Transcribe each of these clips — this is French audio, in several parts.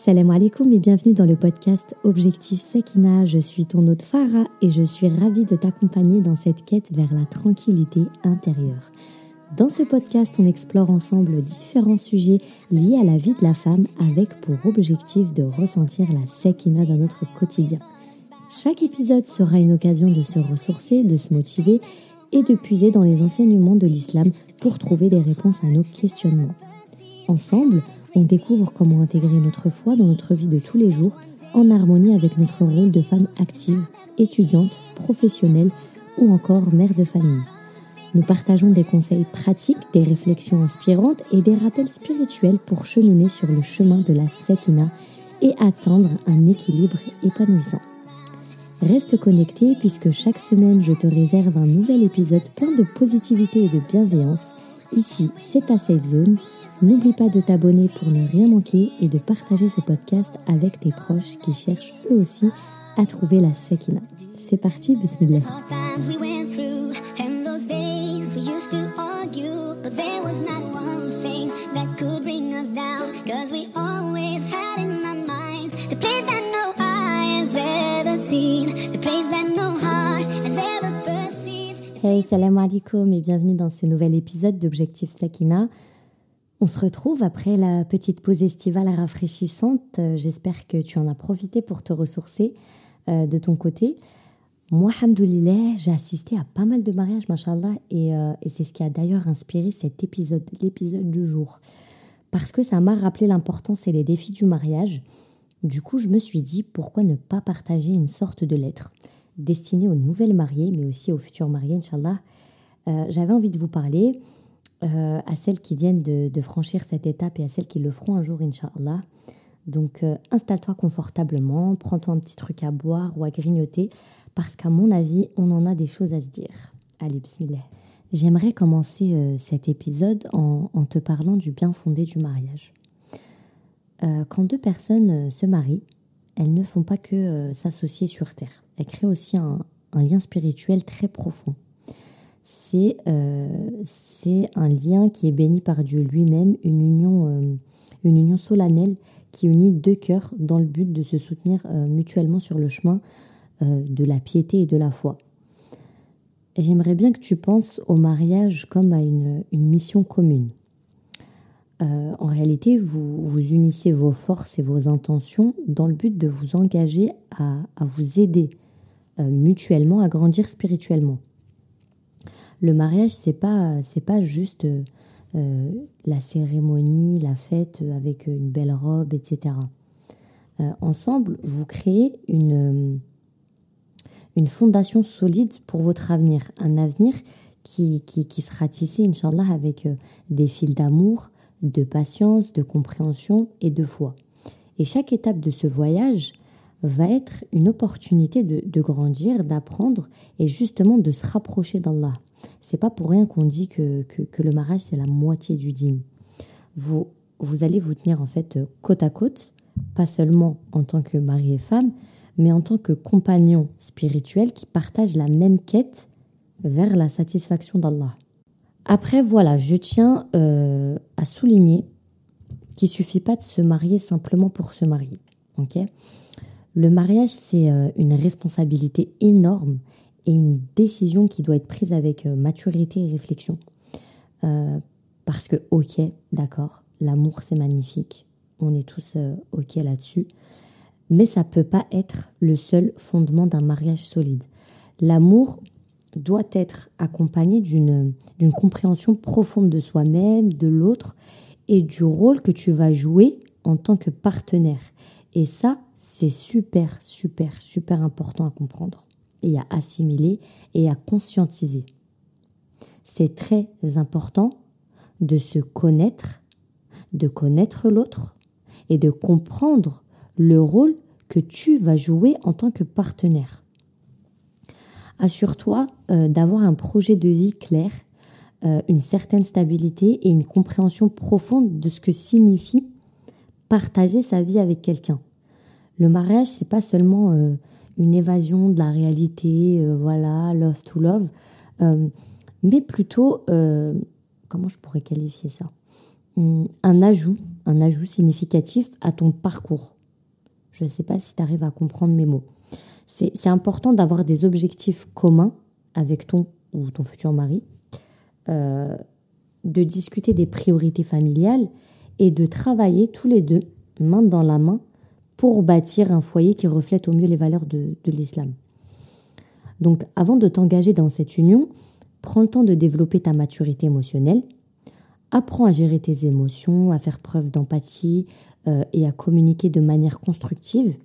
Salam alaikum et bienvenue dans le podcast Objectif Sekina. Je suis ton hôte Farah et je suis ravie de t'accompagner dans cette quête vers la tranquillité intérieure. Dans ce podcast, on explore ensemble différents sujets liés à la vie de la femme avec pour objectif de ressentir la Sekina dans notre quotidien. Chaque épisode sera une occasion de se ressourcer, de se motiver et de puiser dans les enseignements de l'islam pour trouver des réponses à nos questionnements. Ensemble, on découvre comment intégrer notre foi dans notre vie de tous les jours en harmonie avec notre rôle de femme active, étudiante, professionnelle ou encore mère de famille. Nous partageons des conseils pratiques, des réflexions inspirantes et des rappels spirituels pour cheminer sur le chemin de la Sekina et atteindre un équilibre épanouissant. Reste connecté puisque chaque semaine je te réserve un nouvel épisode plein de positivité et de bienveillance. Ici, c'est ta safe zone N'oublie pas de t'abonner pour ne rien manquer et de partager ce podcast avec tes proches qui cherchent eux aussi à trouver la Sakina. C'est parti, bismillah. Hey, salam alaikum et bienvenue dans ce nouvel épisode d'Objectif Sakina. On se retrouve après la petite pause estivale rafraîchissante. Euh, j'espère que tu en as profité pour te ressourcer euh, de ton côté. Moi, hamdoulilah, j'ai assisté à pas mal de mariages, mashallah, et, euh, et c'est ce qui a d'ailleurs inspiré cet épisode, l'épisode du jour. Parce que ça m'a rappelé l'importance et les défis du mariage. Du coup, je me suis dit, pourquoi ne pas partager une sorte de lettre destinée aux nouvelles mariées, mais aussi aux futurs mariés, Inch'Allah. J'avais envie de vous parler euh, à celles qui viennent de, franchir cette étape et à celles qui le feront un jour, Inch'Allah. Donc euh, installe-toi confortablement, prends-toi un petit truc à boire ou à grignoter, parce qu'à mon avis, on en a des choses à se dire. Allez, bismillah. J'aimerais commencer euh, cet épisode en, te parlant du bien fondé du mariage. quand deux personnes se marient, elles ne font pas que s'associer sur Terre. Elles créent aussi un lien spirituel très profond c'est un lien qui est béni par Dieu lui-même, une union, euh, une union solennelle qui unit deux cœurs dans le but de se soutenir euh, mutuellement sur le chemin de la piété et de la foi. J'aimerais bien que tu penses au mariage comme à une, mission commune. en réalité, vous, vous unissez vos forces et vos intentions dans le but de vous engager à vous aider mutuellement à grandir spirituellement le mariage, c'est pas, c'est pas juste euh, la cérémonie, la fête avec une belle robe, etc. Euh, ensemble, vous créez une, une fondation solide pour votre avenir, un avenir qui, qui, qui sera tissé, Inch'Allah, avec euh, des fils d'amour, de patience, de compréhension et de foi. Et chaque étape de ce voyage va être une opportunité de, grandir, d'apprendre et justement de se rapprocher d'Allah. C'est pas pour rien qu'on dit que, que, le mariage c'est la moitié du dîme. Vous, vous allez vous tenir en fait côte à côte, pas seulement en tant que mari et femme, mais en tant que compagnon spirituel qui partagent la même quête vers la satisfaction d'Allah. Après, voilà, je tiens euh, à souligner qu'il suffit pas de se marier simplement pour se marier. le mariage, c'est euh, une responsabilité énorme et une décision qui doit être prise avec euh, maturité et réflexion. Euh, parce que, ok, d'accord, l'amour, c'est magnifique. On est tous ok là-dessus. Mais ça peut pas être le seul fondement d'un mariage solide. L'amour doit être accompagné d'une compréhension profonde de soi-même, de l'autre et du rôle que tu vas jouer en tant que partenaire. Et ça, c'est super, super, super important à comprendre et à assimiler et à conscientiser. C'est très important de se connaître, de connaître l'autre et de comprendre le rôle que tu vas jouer en tant que partenaire. Assure-toi euh, d'avoir un projet de vie clair, euh, une certaine stabilité et une compréhension profonde de ce que signifie partager sa vie avec quelqu'un. Le mariage, c'est pas seulement euh, une évasion de la réalité, euh, voilà, love to love, euh, mais plutôt, comment je pourrais qualifier ça? Hum, Un ajout, un ajout significatif à ton parcours. Je ne sais pas si tu arrives à comprendre mes mots. C'est important d'avoir des objectifs communs avec ton ou ton futur mari, euh, de discuter des priorités familiales et de travailler tous les deux, main dans la main, pour bâtir un foyer qui reflète au mieux les valeurs de, l'islam. Donc avant de t'engager dans cette union, prends le temps de développer ta maturité émotionnelle, apprends à gérer tes émotions, à faire preuve d'empathie euh, et à communiquer de manière constructive,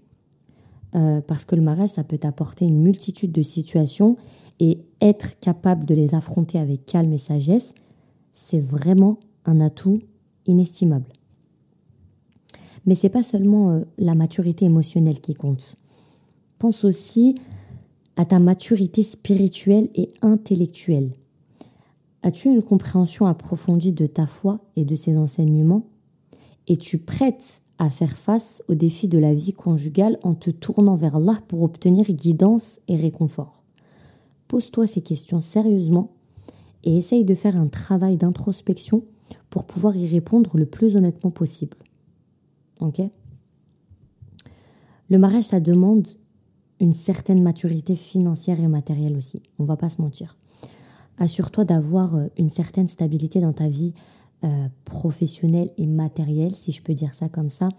euh, parce que le mariage, ça peut t'apporter une multitude de situations et être capable de les affronter avec calme et sagesse, c'est vraiment un atout inestimable. Mais c'est pas seulement euh, la maturité émotionnelle qui compte. Pense aussi à ta maturité spirituelle et intellectuelle. As-tu une compréhension approfondie de ta foi et de ses enseignements? Es-tu prête à faire face aux défis de la vie conjugale en te tournant vers Allah pour obtenir guidance et réconfort? Pose-toi ces questions sérieusement et essaye de faire un travail d'introspection pour pouvoir y répondre le plus honnêtement possible. Ok Le mariage, ça demande une certaine maturité financière et matérielle aussi. On va pas se mentir. Assure-toi d'avoir euh, une certaine stabilité dans ta vie euh, professionnelle et matérielle, si je peux dire ça comme ça,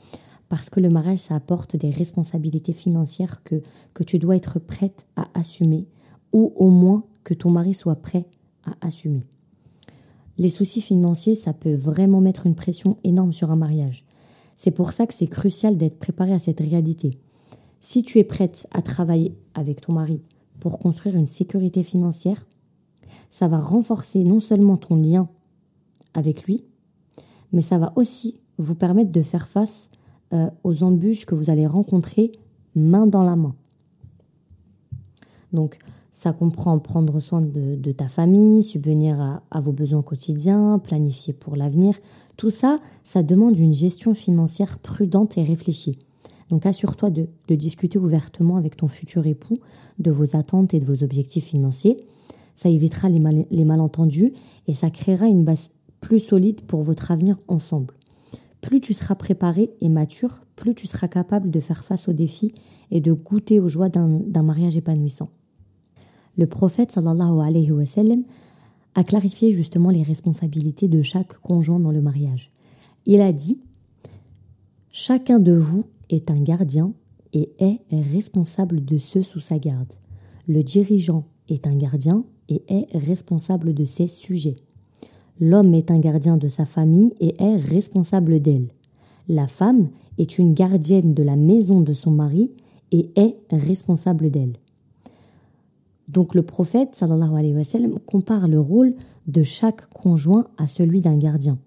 parce que le mariage, ça apporte des responsabilités financières que, que tu dois être prête à assumer, ou au moins que ton mari soit prêt à assumer. Les soucis financiers, ça peut vraiment mettre une pression énorme sur un mariage. C'est pour ça que c'est crucial d'être préparé à cette réalité. Si tu es prête à travailler avec ton mari pour construire une sécurité financière, ça va renforcer non seulement ton lien avec lui, mais ça va aussi vous permettre de faire face euh, aux embûches que vous allez rencontrer main dans la main. Donc, ça comprend prendre soin de, ta famille, subvenir à, vos besoins quotidiens, planifier pour l'avenir. Tout ça, ça demande une gestion financière prudente et réfléchie. Donc assure-toi de, discuter ouvertement avec ton futur époux de vos attentes et de vos objectifs financiers. Ça évitera les, les malentendus et ça créera une base plus solide pour votre avenir ensemble. Plus tu seras préparé et mature, plus tu seras capable de faire face aux défis et de goûter aux joies d'un mariage épanouissant. Le prophète a clarifié justement les responsabilités de chaque conjoint dans le mariage. Il a dit Chacun de vous est un gardien et est responsable de ceux sous sa garde. Le dirigeant est un gardien et est responsable de ses sujets. L'homme est un gardien de sa famille et est responsable d'elle. La femme est une gardienne de la maison de son mari et est responsable d'elle. Donc le prophète sallallahu alayhi wa sallam compare le rôle de chaque conjoint à celui d'un gardien.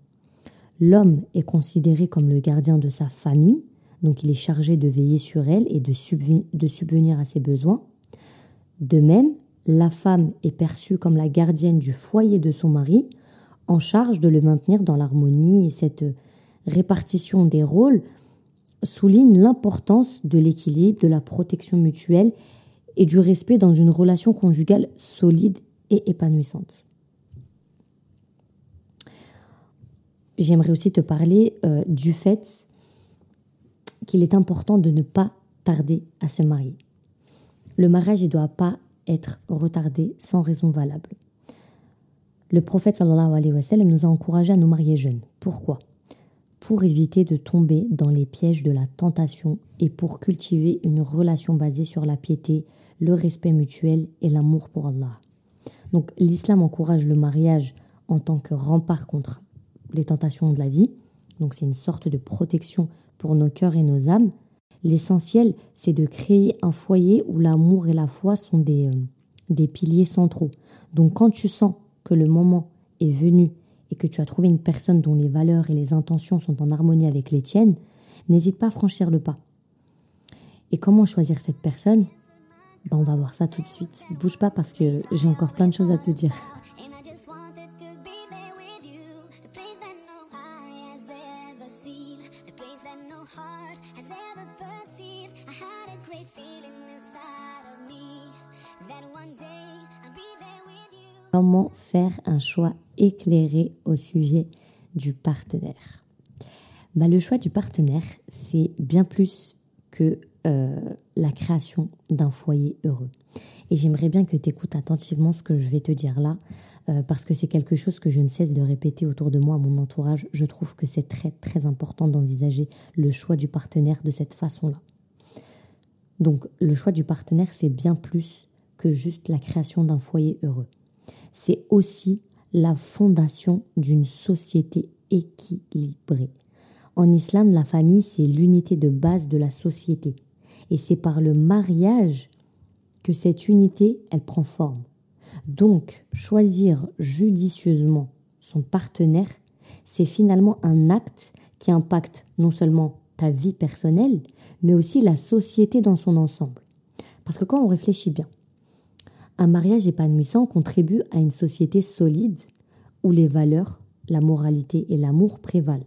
L'homme est considéré comme le gardien de sa famille donc il est chargé de veiller sur elle et de, subvenir à ses besoins. De même, la femme est perçue comme la gardienne du foyer de son mari, en charge de le maintenir dans l'harmonie et cette répartition des rôles souligne l'importance de l'équilibre, de la protection mutuelle et du respect dans une relation conjugale solide et épanouissante. J'aimerais aussi te parler euh, du fait qu'il est important de ne pas tarder à se marier. Le mariage ne doit pas être retardé sans raison valable. Le prophète sallallahu alayhi wa sallam nous a encouragé à nous marier jeunes. Pourquoi? Pour éviter de tomber dans les pièges de la tentation et pour cultiver une relation basée sur la piété, le respect mutuel et l'amour pour Allah. Donc l'islam encourage le mariage en tant que rempart contre les tentations de la vie. Donc c'est une sorte de protection pour nos cœurs et nos âmes. L'essentiel, c'est de créer un foyer où l'amour et la foi sont des, euh, des piliers centraux. Donc quand tu sens que le moment est venu et que tu as trouvé une personne dont les valeurs et les intentions sont en harmonie avec les tiennes, n'hésite pas à franchir le pas. Et comment choisir cette personne? On va voir ça tout de suite. Bouge pas parce que j'ai encore plein de choses à te dire. Comment faire un choix éclairé au sujet du partenaire? Bah, Le choix du partenaire, c'est bien plus que euh, la création d'un foyer heureux. Et j'aimerais bien que tu écoutes attentivement ce que je vais te dire là, euh, parce que c'est quelque chose que je ne cesse de répéter autour de moi, à mon entourage. Je trouve que c'est très très important d'envisager le choix du partenaire de cette façon-là. Donc le choix du partenaire, c'est bien plus que juste la création d'un foyer heureux. C'est aussi la fondation d'une société équilibrée. En islam, la famille, c'est l'unité de base de la société. Et c'est par le mariage que cette unité, elle prend forme. Donc, choisir judicieusement son partenaire, c'est finalement un acte qui impacte non seulement ta vie personnelle, mais aussi la société dans son ensemble. Parce que quand on réfléchit bien, un mariage épanouissant contribue à une société solide où les valeurs, la moralité et l'amour prévalent.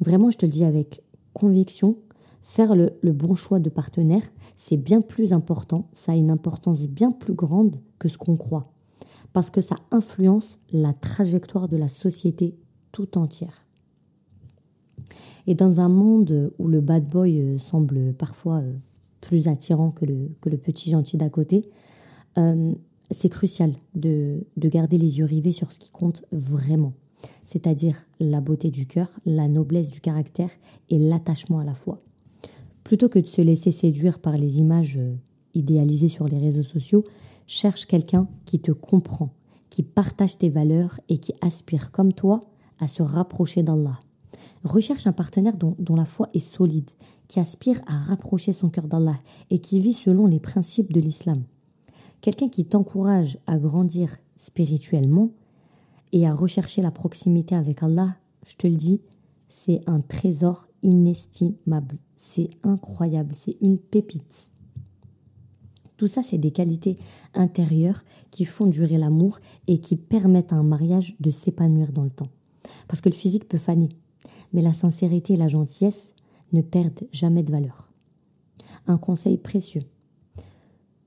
Vraiment, je te le dis avec conviction, faire le, bon choix de partenaire, c'est bien plus important, ça a une importance bien plus grande que ce qu'on croit, parce que ça influence la trajectoire de la société tout entière. Et dans un monde où le bad boy euh, semble parfois euh, plus attirant que le, petit gentil d'à côté, euh, c'est crucial de, de garder les yeux rivés sur ce qui compte vraiment, c'est-à-dire la beauté du cœur, la noblesse du caractère et l'attachement à la foi. Plutôt que de se laisser séduire par les images idéalisées sur les réseaux sociaux, cherche quelqu'un qui te comprend, qui partage tes valeurs et qui aspire comme toi à se rapprocher d'Allah. Recherche un partenaire dont, la foi est solide, qui aspire à rapprocher son cœur d'Allah et qui vit selon les principes de l'islam. Quelqu'un qui t'encourage à grandir spirituellement et à rechercher la proximité avec Allah, je te le dis, c'est un trésor inestimable. C'est incroyable, c'est une pépite. Tout ça, c'est des qualités intérieures qui font durer l'amour et qui permettent à un mariage de s'épanouir dans le temps. Parce que le physique peut faner, mais la sincérité et la gentillesse ne perdent jamais de valeur. Un conseil précieux.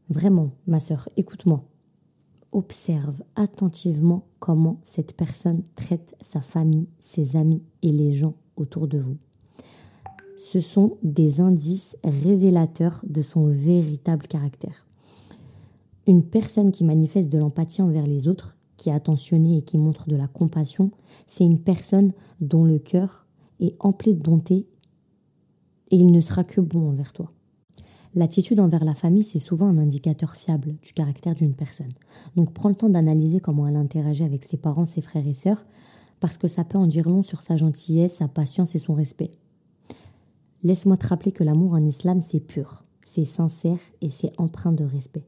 Vraiment, ma sœur, écoute-moi. Observe attentivement comment cette personne traite sa famille, ses amis et les gens autour de vous. Ce sont des indices révélateurs de son véritable caractère. Une personne qui manifeste de l'empathie envers les autres, qui est attentionnée et qui montre de la compassion, c'est une personne dont le cœur et empli de bonté, et il ne sera que bon envers toi. L'attitude envers la famille, c'est souvent un indicateur fiable du caractère d'une personne. Donc prends le temps d'analyser comment elle interagit avec ses parents, ses frères et sœurs, parce que ça peut en dire long sur sa gentillesse, sa patience et son respect. Laisse-moi te rappeler que l'amour en islam, c'est pur, c'est sincère et c'est empreint de respect.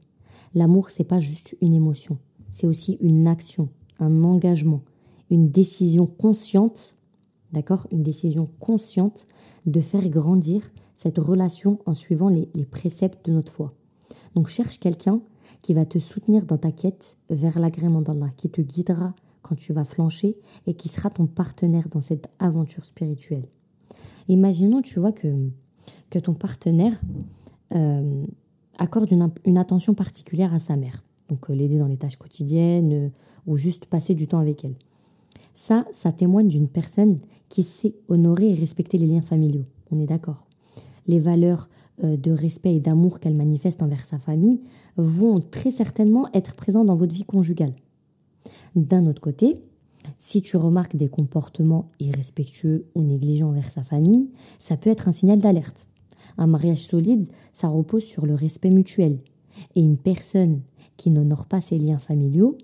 L'amour, c'est pas juste une émotion, c'est aussi une action, un engagement, une décision consciente d'accord Une décision consciente de faire grandir cette relation en suivant les, préceptes de notre foi. Donc cherche quelqu'un qui va te soutenir dans ta quête vers l'agrément d'Allah, qui te guidera quand tu vas flancher et qui sera ton partenaire dans cette aventure spirituelle. Imaginons, tu vois, que, que ton partenaire euh, accorde une, attention particulière à sa mère. Donc euh, l'aider dans les tâches quotidiennes euh, ou juste passer du temps avec elle. Ça, ça témoigne d'une personne qui sait honorer et respecter les liens familiaux. On est d'accord. Les valeurs de respect et d'amour qu'elle manifeste envers sa famille vont très certainement être présentes dans votre vie conjugale. D'un autre côté, si tu remarques des comportements irrespectueux ou négligents envers sa famille, ça peut être un signal d'alerte. Un mariage solide, ça repose sur le respect mutuel. Et une personne qui n'honore pas ses liens familiaux,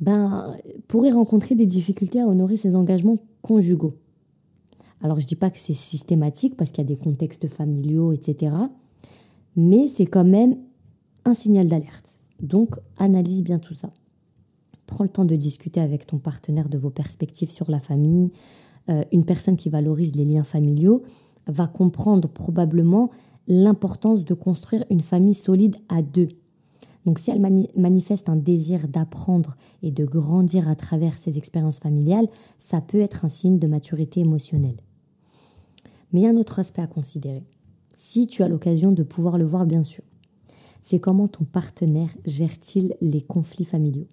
ben, pourrait rencontrer des difficultés à honorer ses engagements conjugaux. Alors je ne dis pas que c'est systématique parce qu'il y a des contextes familiaux, etc. Mais c'est quand même un signal d'alerte. Donc analyse bien tout ça. Prends le temps de discuter avec ton partenaire de vos perspectives sur la famille. Euh, une personne qui valorise les liens familiaux va comprendre probablement l'importance de construire une famille solide à deux. Donc si elle manifeste un désir d'apprendre et de grandir à travers ses expériences familiales, ça peut être un signe de maturité émotionnelle. Mais il y a un autre aspect à considérer. Si tu as l'occasion de pouvoir le voir, bien sûr, c'est comment ton partenaire gère-t-il les conflits familiaux?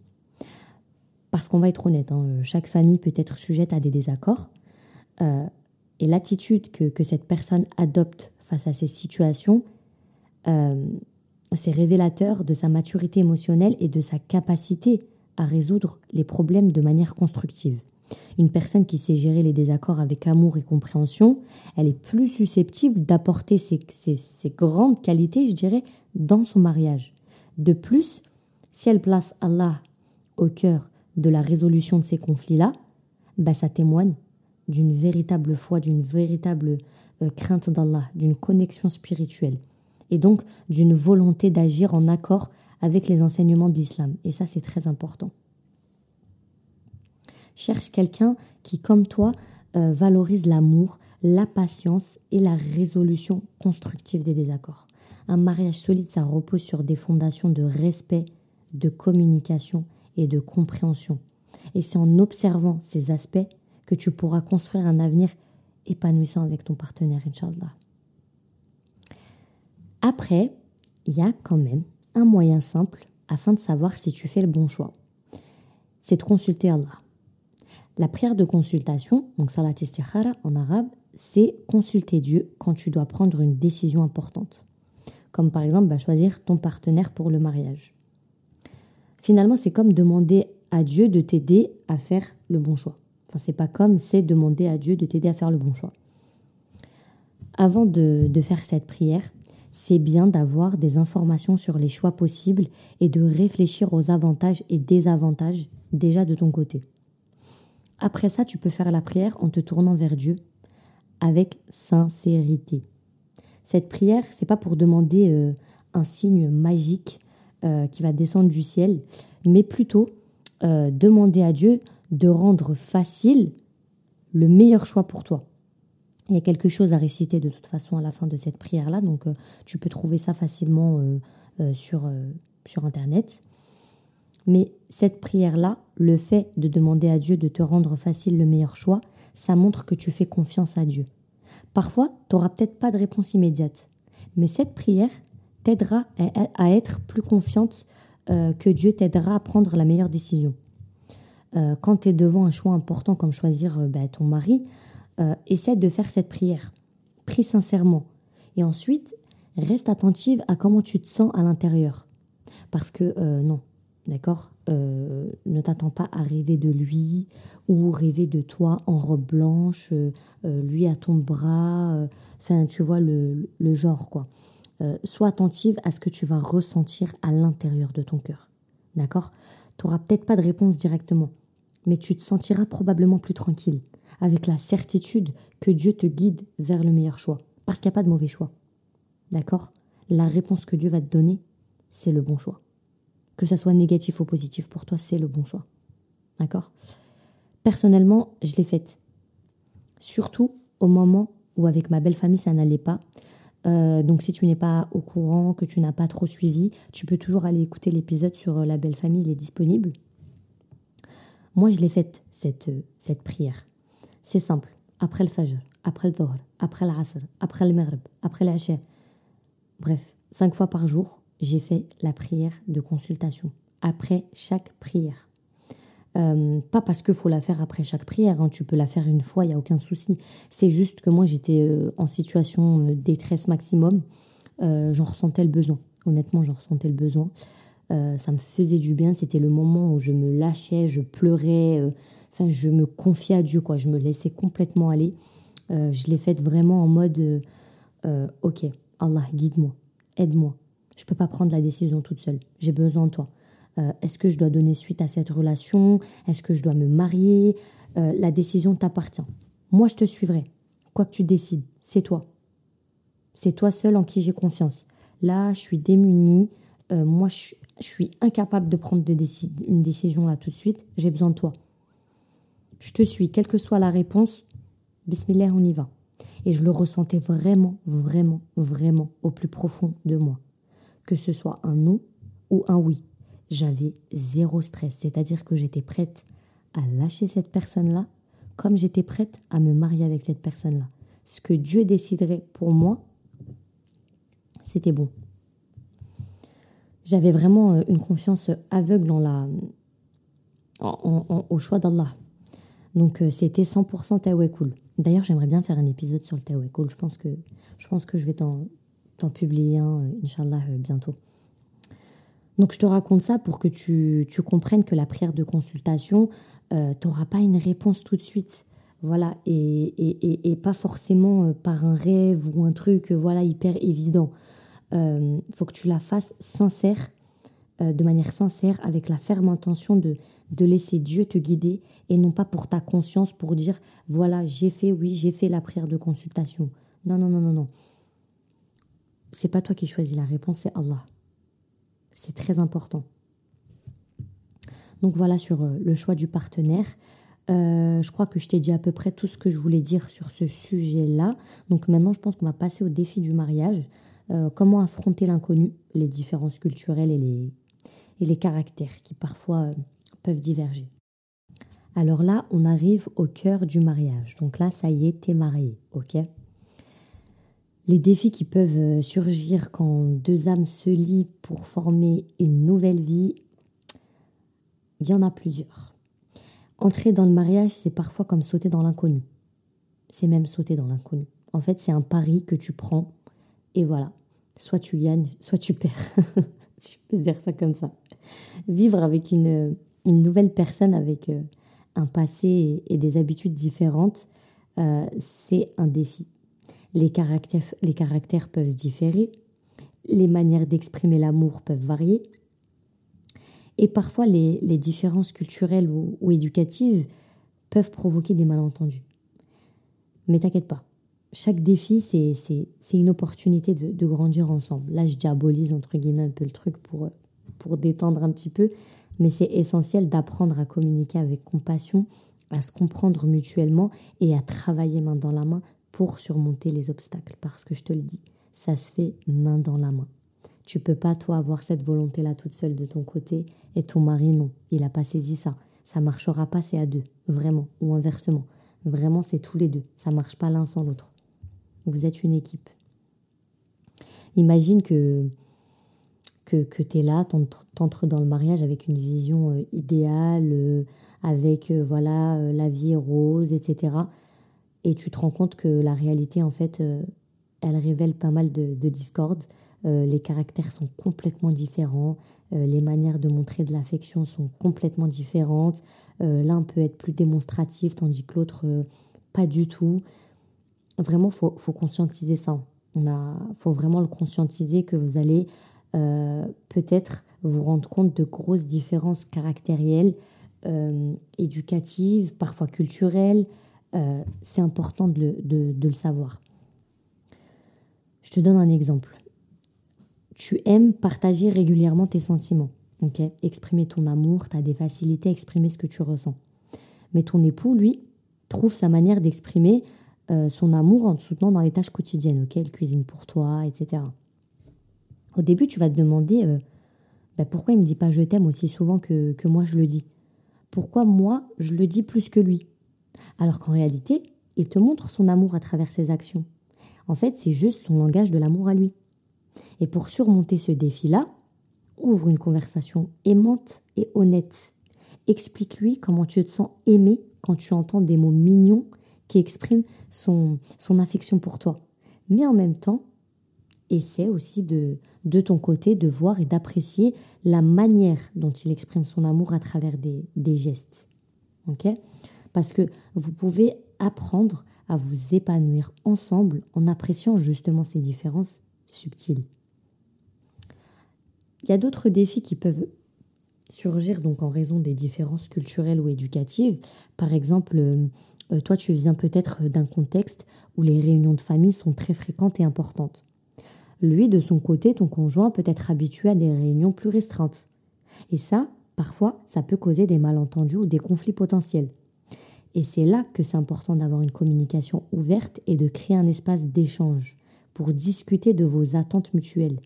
Parce qu'on va être honnête, hein, chaque famille peut être sujette à des désaccords. et l'attitude que, cette personne adopte face à ces situations, c'est révélateur de sa maturité émotionnelle et de sa capacité à résoudre les problèmes de manière constructive. Une personne qui sait gérer les désaccords avec amour et compréhension, elle est plus susceptible d'apporter ces, grandes qualités, je dirais, dans son mariage. De plus, si elle place Allah au cœur de la résolution de ces conflits-là, bah, ça témoigne d'une véritable foi, d'une véritable euh, crainte d'Allah, d'une connexion spirituelle et donc d'une volonté d'agir en accord avec les enseignements de l'islam. Et ça, c'est très important. Cherche quelqu'un qui, comme toi, euh, valorise l'amour, la patience et la résolution constructive des désaccords. Un mariage solide, ça repose sur des fondations de respect, de communication et de compréhension. Et c'est en observant ces aspects que tu pourras construire un avenir épanouissant avec ton partenaire, Inch'Allah. Après, il y a quand même un moyen simple afin de savoir si tu fais le bon choix. C'est de consulter Allah. La prière de consultation, donc salat istikhara en arabe, c'est consulter Dieu quand tu dois prendre une décision importante. Comme par exemple bah, choisir ton partenaire pour le mariage. Finalement, c'est comme demander à Dieu de t'aider à faire le bon choix. Enfin, c'est pas comme, c'est demander à Dieu de t'aider à faire le bon choix. Avant de, de faire cette prière, c'est bien d'avoir des informations sur les choix possibles et de réfléchir aux avantages et désavantages déjà de ton côté. Après ça, tu peux faire la prière en te tournant vers Dieu avec sincérité. Cette prière, c'est pas pour demander euh, un signe magique euh, qui va descendre du ciel, mais plutôt euh, demander à Dieu de rendre facile le meilleur choix pour toi. Il y a quelque chose à réciter de toute façon à la fin de cette prière-là, donc euh, tu peux trouver ça facilement sur, sur Internet. Mais cette prière-là, le fait de demander à Dieu de te rendre facile le meilleur choix, ça montre que tu fais confiance à Dieu. Parfois, tu n'auras peut-être pas de réponse immédiate, mais cette prière t'aidera à, être plus confiante que Dieu t'aidera à prendre la meilleure décision. quand tu es devant un choix important comme choisir bah, ton mari, euh, essaie de faire cette prière. Prie sincèrement. Et ensuite, reste attentive à comment tu te sens à l'intérieur. Parce que euh, non, d'accord euh, Ne t'attends pas à rêver de lui ou rêver de toi en robe blanche, lui à ton bras. Enfin, tu vois le, le genre, quoi. Sois attentive à ce que tu vas ressentir à l'intérieur de ton cœur. D'accord? Tu n'auras peut-être pas de réponse directement, mais tu te sentiras probablement plus tranquille avec la certitude que Dieu te guide vers le meilleur choix. Parce qu'il n'y a pas de mauvais choix. D'accord? La réponse que Dieu va te donner, c'est le bon choix. Que ça soit négatif ou positif, pour toi, c'est le bon choix. D'accord? Personnellement, je l'ai faite. Surtout au moment où avec ma belle famille, ça n'allait pas. Euh, donc si tu n'es pas au courant, que tu n'as pas trop suivi, tu peux toujours aller écouter l'épisode sur euh, la belle famille, il est disponible. Moi, je l'ai faite, cette, euh, cette prière. C'est simple. Après le Fajr, après le Dhuhr, après l'Asr, après le Maghrib, après l'Asha. Bref, cinq fois par jour, j'ai fait la prière de consultation. Après chaque prière. Euh, pas parce qu'il faut la faire après chaque prière, hein. tu peux la faire une fois, il n'y a aucun souci. C'est juste que moi j'étais euh, en situation de détresse maximum, euh, j'en ressentais le besoin. Honnêtement, j'en ressentais le besoin. ça me faisait du bien, c'était le moment où je me lâchais, je pleurais, Enfin, je me confiais à Dieu, quoi. Je me laissais complètement aller. Euh, je l'ai faite vraiment en mode euh, euh, Ok, Allah, guide-moi, aide-moi. Je ne peux pas prendre la décision toute seule. J'ai besoin de toi. Est-ce que je dois donner suite à cette relation? Est-ce que je dois me marier? La décision t'appartient. Moi, je te suivrai. Quoi que tu décides, c'est toi. C'est toi seul en qui j'ai confiance. Là, je suis démunie. moi, je, suis incapable de prendre de une décision là tout de suite. J'ai besoin de toi. Je te suis, quelle que soit la réponse. Bismillah, on y va. Et je le ressentais vraiment, vraiment, vraiment au plus profond de moi. Que ce soit un non ou un oui. J'avais zéro stress, c'est-à-dire que j'étais prête à lâcher cette personne-là comme j'étais prête à me marier avec cette personne-là. Ce que Dieu déciderait pour moi, c'était bon. J'avais vraiment euh, une confiance aveugle en la, au choix d'Allah. Donc euh, c'était 100% cool. D'ailleurs, j'aimerais bien faire un épisode sur le tawakkul. Je pense que je, pense que je vais t'en publier un, euh, Inch'Allah, bientôt. Donc, je te raconte ça pour que tu, tu comprennes que la prière de consultation, euh, tu n'auras pas une réponse tout de suite. Voilà, et, et, et, pas forcément par un rêve ou un truc voilà, hyper évident. Il faut que tu la fasses sincère, de manière sincère, avec la ferme intention de, de laisser Dieu te guider et non pas pour ta conscience pour dire voilà, j'ai fait, oui, j'ai fait la prière de consultation. Non, non, non, non, non. C'est pas toi qui choisis la réponse, c'est Allah. C'est très important. Donc voilà sur euh, le choix du partenaire. Euh, je crois que je t'ai dit à peu près tout ce que je voulais dire sur ce sujet-là. Donc maintenant, je pense qu'on va passer au défi du mariage. Euh, comment affronter l'inconnu, les différences culturelles et les, et les caractères qui parfois peuvent diverger. Alors là, on arrive au cœur du mariage. Donc là, ça y est, t'es marié, ok? Les défis qui peuvent euh, surgir quand deux âmes se lient pour former une nouvelle vie, il y en a plusieurs. Entrer dans le mariage, c'est parfois comme sauter dans l'inconnu. C'est même sauter dans l'inconnu. En fait, c'est un pari que tu prends et voilà. Soit tu gagnes, soit tu perds. si je peux dire ça comme ça. Vivre avec une, nouvelle personne avec euh, un passé et, des habitudes différentes, euh, c'est un défi. Les caractères, les caractères peuvent différer, les manières d'exprimer l'amour peuvent varier, et parfois les, différences culturelles ou, éducatives peuvent provoquer des malentendus. Mais t'inquiète pas, chaque défi, c'est une opportunité de, de, grandir ensemble. Là, je diabolise entre guillemets un peu le truc pour, pour détendre un petit peu, mais c'est essentiel d'apprendre à communiquer avec compassion, à se comprendre mutuellement et à travailler main dans la main pour surmonter les obstacles. Parce que je te le dis, ça se fait main dans la main. Tu peux pas, toi, avoir cette volonté-là toute seule de ton côté et ton mari, non. Il a pas saisi ça. Ça marchera pas, c'est à deux. Vraiment. Ou inversement. Vraiment, c'est tous les deux. Ça marche pas l'un sans l'autre. Vous êtes une équipe. Imagine que que, que tu es là, t'entres dans le mariage avec une vision euh, idéale, euh, avec euh, voilà la vie rose, etc. Et tu te rends compte que la réalité, en fait, elle révèle pas mal de, de discorde. les caractères sont complètement différents, les manières de montrer de l'affection sont complètement différentes. L'un peut être plus démonstratif, tandis que l'autre, pas du tout. Vraiment, faut, faut conscientiser ça. Il faut vraiment le conscientiser que vous allez euh, peut-être vous rendre compte de grosses différences caractérielles, euh, éducatives, parfois culturelles. Euh, c'est important de le, savoir. Je te donne un exemple. Tu aimes partager régulièrement tes sentiments, ok? Exprimer ton amour, tu as des facilités à exprimer ce que tu ressens. Mais ton époux, lui, trouve sa manière d'exprimer son amour en te soutenant dans les tâches quotidiennes, ok? Il cuisine pour toi, etc. Au début, tu vas te demander euh, bah, pourquoi il me dit pas je t'aime aussi souvent que, que moi je le dis? Pourquoi moi je le dis plus que lui? Alors qu'en réalité, il te montre son amour à travers ses actions. En fait, c'est juste son langage de l'amour à lui. Et pour surmonter ce défi-là, ouvre une conversation aimante et honnête. Explique-lui comment tu te sens aimé quand tu entends des mots mignons qui expriment son, affection pour toi. Mais en même temps, essaie aussi de, de ton côté de voir et d'apprécier la manière dont il exprime son amour à travers des, des gestes. ok? Parce que vous pouvez apprendre à vous épanouir ensemble en appréciant justement ces différences subtiles. Il y a d'autres défis qui peuvent surgir donc en raison des différences culturelles ou éducatives. Par exemple, euh, toi tu viens peut-être d'un contexte où les réunions de famille sont très fréquentes et importantes. Lui, de son côté, ton conjoint peut être habitué à des réunions plus restreintes. Et ça, parfois, ça peut causer des malentendus ou des conflits potentiels. Et c'est là que c'est important d'avoir une communication ouverte et de créer un espace d'échange pour discuter de vos attentes mutuelles.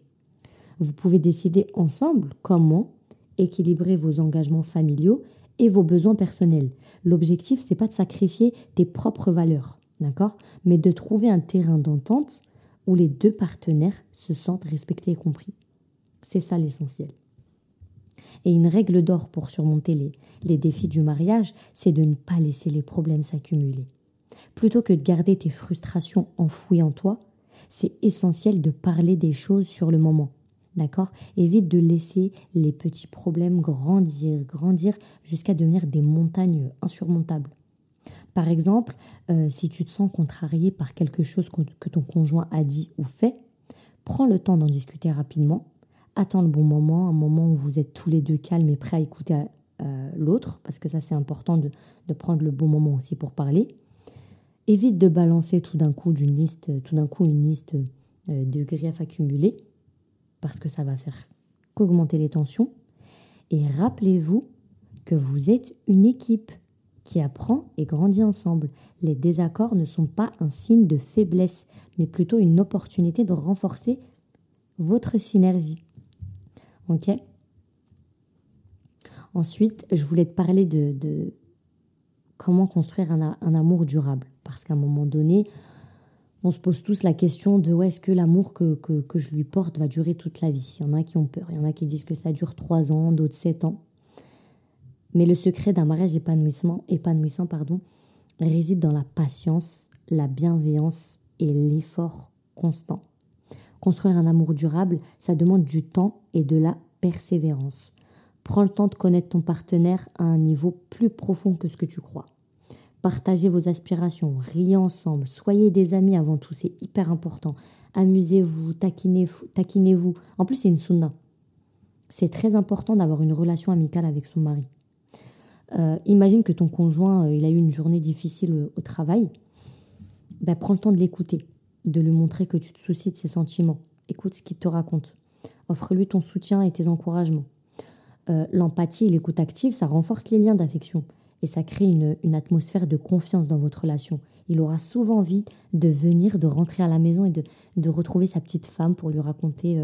Vous pouvez décider ensemble comment équilibrer vos engagements familiaux et vos besoins personnels. L'objectif, c'est pas de sacrifier tes propres valeurs, d'accord? Mais de trouver un terrain d'entente où les deux partenaires se sentent respectés et compris. C'est ça l'essentiel. Et une règle d'or pour surmonter les, défis du mariage, c'est de ne pas laisser les problèmes s'accumuler. Plutôt que de garder tes frustrations enfouies en toi, c'est essentiel de parler des choses sur le moment. D'accord? Évite de laisser les petits problèmes grandir, grandir jusqu'à devenir des montagnes insurmontables. Par exemple, euh, si tu te sens contrarié par quelque chose que ton conjoint a dit ou fait, prends le temps d'en discuter rapidement. Attends le bon moment, un moment où vous êtes tous les deux calmes et prêts à écouter euh, l'autre, parce que ça c'est important de, prendre le bon moment aussi pour parler. Évite de balancer tout d'un coup d'une liste, tout d'un coup une liste euh, de griefs accumulés, parce que ça va faire qu'augmenter les tensions. Et rappelez-vous que vous êtes une équipe qui apprend et grandit ensemble. Les désaccords ne sont pas un signe de faiblesse, mais plutôt une opportunité de renforcer votre synergie. Ensuite, je voulais te parler de, comment construire un, amour durable. Parce qu'à un moment donné, on se pose tous la question de où est-ce que l'amour que, je lui porte va durer toute la vie? Il y en a qui ont peur, il y en a qui disent que ça dure trois ans, d'autres sept ans. Mais le secret d'un mariage épanouissant, épanouissant pardon, réside dans la patience, la bienveillance et l'effort constant. Construire un amour durable, ça demande du temps et de la persévérance. Prends le temps de connaître ton partenaire à un niveau plus profond que ce que tu crois. Partagez vos aspirations, riez ensemble, soyez des amis avant tout, c'est hyper important. Amusez-vous, taquinez-vous. Taquinez en plus, c'est une sunna. C'est très important d'avoir une relation amicale avec son mari. Euh, imagine que ton conjoint, euh, il a eu une journée difficile euh, au travail. Ben, prends le temps de l'écouter, de lui montrer que tu te soucies de ses sentiments. Écoute ce qu'il te raconte. Offre-lui ton soutien et tes encouragements. L'empathie et l'écoute active, ça renforce les liens d'affection et ça crée une, atmosphère de confiance dans votre relation. Il aura souvent envie de venir, de rentrer à la maison et de, retrouver sa petite femme pour lui raconter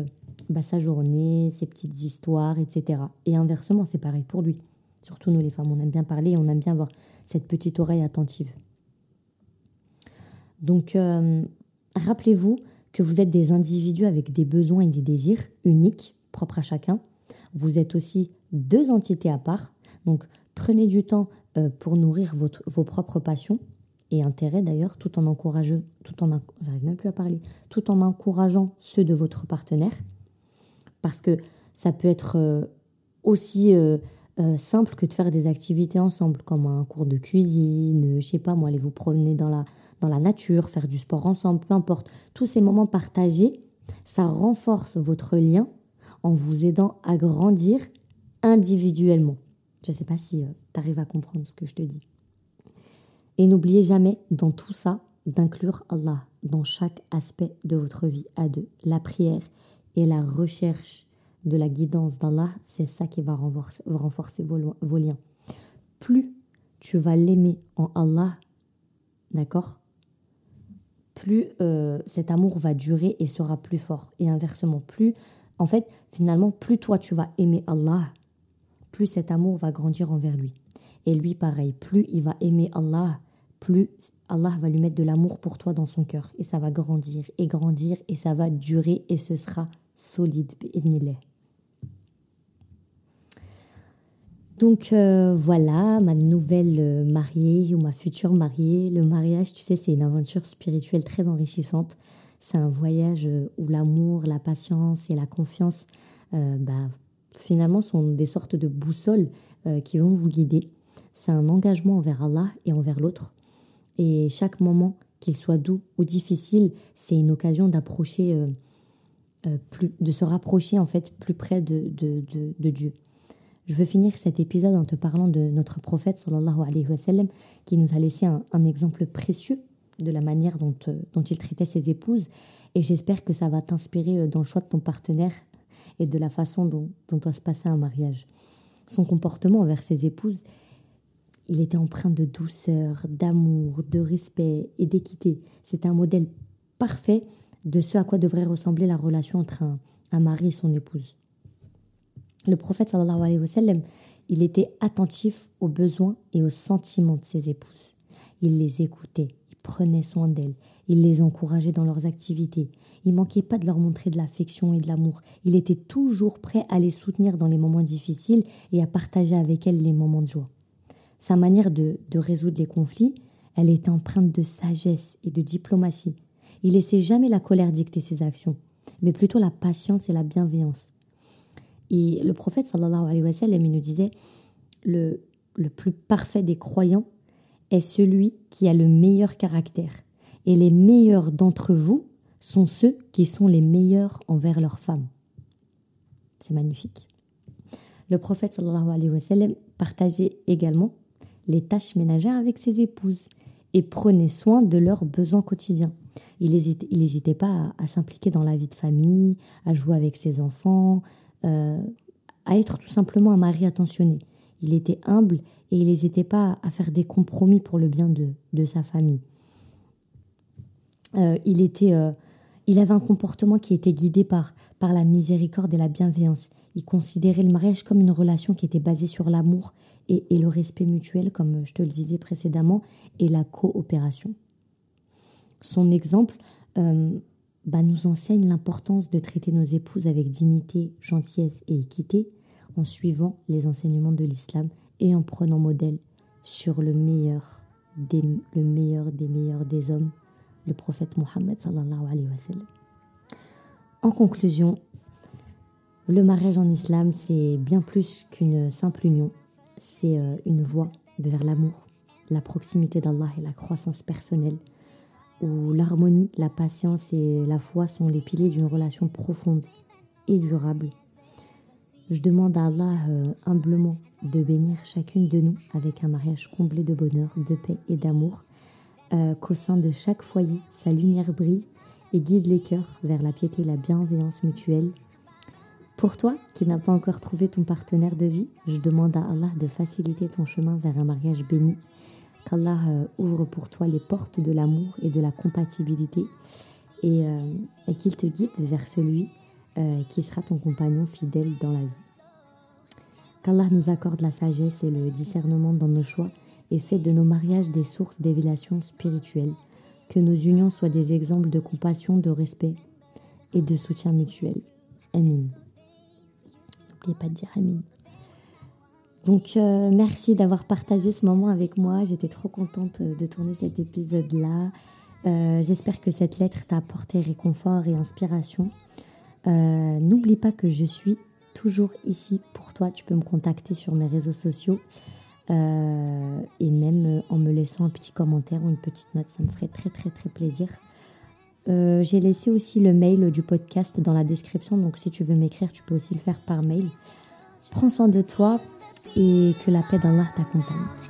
bah, sa journée, ses petites histoires, etc. Et inversement, c'est pareil pour lui. Surtout nous les femmes, on aime bien parler et on aime bien avoir cette petite oreille attentive. Donc, euh, rappelez-vous que vous êtes des individus avec des besoins et des désirs uniques, propres à chacun. Vous êtes aussi deux entités à part. Donc, prenez du temps euh, pour nourrir vos propres passions et intérêts d'ailleurs, tout en encourageant, tout en, j'arrive même plus à parler, tout en encourageant ceux de votre partenaire, parce que ça peut être euh, aussi euh, simple que de faire des activités ensemble, comme un cours de cuisine, je sais pas moi, aller vous promener dans la, dans la nature, faire du sport ensemble, peu importe. Tous ces moments partagés, ça renforce votre lien en vous aidant à grandir individuellement. Je ne sais pas si euh, tu arrives à comprendre ce que je te dis. Et n'oubliez jamais dans tout ça d'inclure Allah dans chaque aspect de votre vie à deux. La prière et la recherche de la guidance d'Allah, c'est ça qui va renforcer, vos, liens. Plus tu vas l'aimer en Allah, d'accord? Plus euh, cet amour va durer et sera plus fort. Et inversement, plus, en fait, finalement, plus toi tu vas aimer Allah, plus cet amour va grandir envers lui. Et lui, pareil, plus il va aimer Allah, plus Allah va lui mettre de l'amour pour toi dans son cœur. Et ça va grandir et grandir et ça va durer et ce sera solide. Donc euh, voilà, ma nouvelle euh, mariée ou ma future mariée. Le mariage, tu sais, c'est une aventure spirituelle très enrichissante. C'est un voyage euh, où l'amour, la patience et la confiance, bah, finalement, sont des sortes de boussoles qui vont vous guider. C'est un engagement envers Allah et envers l'autre. Et chaque moment, qu'il soit doux ou difficile, c'est une occasion d'approcher, de se rapprocher en fait plus près de, de Dieu. Je veux finir cet épisode en te parlant de notre prophète sallallahu alayhi wa sallam, qui nous a laissé un, exemple précieux de la manière dont, euh, dont il traitait ses épouses. Et j'espère que ça va t'inspirer euh, dans le choix de ton partenaire et de la façon dont, dont doit se passer un mariage. Son comportement envers ses épouses, il était empreint de douceur, d'amour, de respect et d'équité. C'était un modèle parfait de ce à quoi devrait ressembler la relation entre un mari et son épouse. Le prophète sallallahu alayhi wa sallam, il était attentif aux besoins et aux sentiments de ses épouses. Il les écoutait, il prenait soin d'elles, il les encourageait dans leurs activités. Il manquait pas de leur montrer de l'affection et de l'amour. Il était toujours prêt à les soutenir dans les moments difficiles et à partager avec elles les moments de joie. Sa manière de, résoudre les conflits, Elle était empreinte de sagesse et de diplomatie. Il laissait jamais la colère dicter ses actions, mais plutôt la patience et la bienveillance. Et le prophète sallallahu alayhi wa sallam nous disait le, le plus parfait des croyants est celui qui a le meilleur caractère. Et les meilleurs d'entre vous sont ceux qui sont les meilleurs envers leurs femmes. C'est magnifique. Le prophète sallallahu alayhi wa sallam partageait également les tâches ménagères avec ses épouses et prenait soin de leurs besoins quotidiens. Il n'hésitait pas à, s'impliquer dans la vie de famille, à jouer avec ses enfants, euh, à être tout simplement un mari attentionné. Il était humble et il n'hésitait pas à faire des compromis pour le bien de, de sa famille. Euh, il, était, euh, il avait un comportement qui était guidé par, par la miséricorde et la bienveillance. Il considérait le mariage comme une relation qui était basée sur l'amour et, et, le respect mutuel, comme je te le disais précédemment, et la coopération. Son exemple bah, nous enseigne l'importance de traiter nos épouses avec dignité, gentillesse et équité en suivant les enseignements de l'islam et en prenant modèle sur le meilleur des, le meilleur des meilleurs des hommes, le prophète Mohammed. En conclusion, le mariage en islam, c'est bien plus qu'une simple union. C'est euh, une voie vers l'amour, la proximité d'Allah et la croissance personnelle, où l'harmonie, la patience et la foi sont les piliers d'une relation profonde et durable. Je demande à Allah euh, humblement de bénir chacune de nous avec un mariage comblé de bonheur, de paix et d'amour, euh, qu'au sein de chaque foyer, sa lumière brille et guide les cœurs vers la piété et la bienveillance mutuelle. Pour toi qui n'as pas encore trouvé ton partenaire de vie, je demande à Allah de faciliter ton chemin vers un mariage béni, qu'Allah euh, ouvre pour toi les portes de l'amour et de la compatibilité et, euh, et qu'il te guide vers celui qui sera ton compagnon fidèle dans la vie. Qu'Allah nous accorde la sagesse et le discernement dans nos choix et fait de nos mariages des sources d'évélation spirituelle. Que nos unions soient des exemples de compassion, de respect et de soutien mutuel. Amin. N'oubliez pas de dire Amin. Donc euh, merci d'avoir partagé ce moment avec moi. J'étais trop contente de tourner cet épisode-là. Euh, j'espère que cette lettre t'a apporté réconfort et inspiration. Euh, n'oublie pas que je suis toujours ici pour toi. Tu peux me contacter sur mes réseaux sociaux euh, et même euh, en me laissant un petit commentaire ou une petite note, ça me ferait très très très plaisir. Euh, j'ai laissé aussi le mail du podcast dans la description, donc si tu veux m'écrire, tu peux aussi le faire par mail. Prends soin de toi et que la paix d'Allah t'accompagne.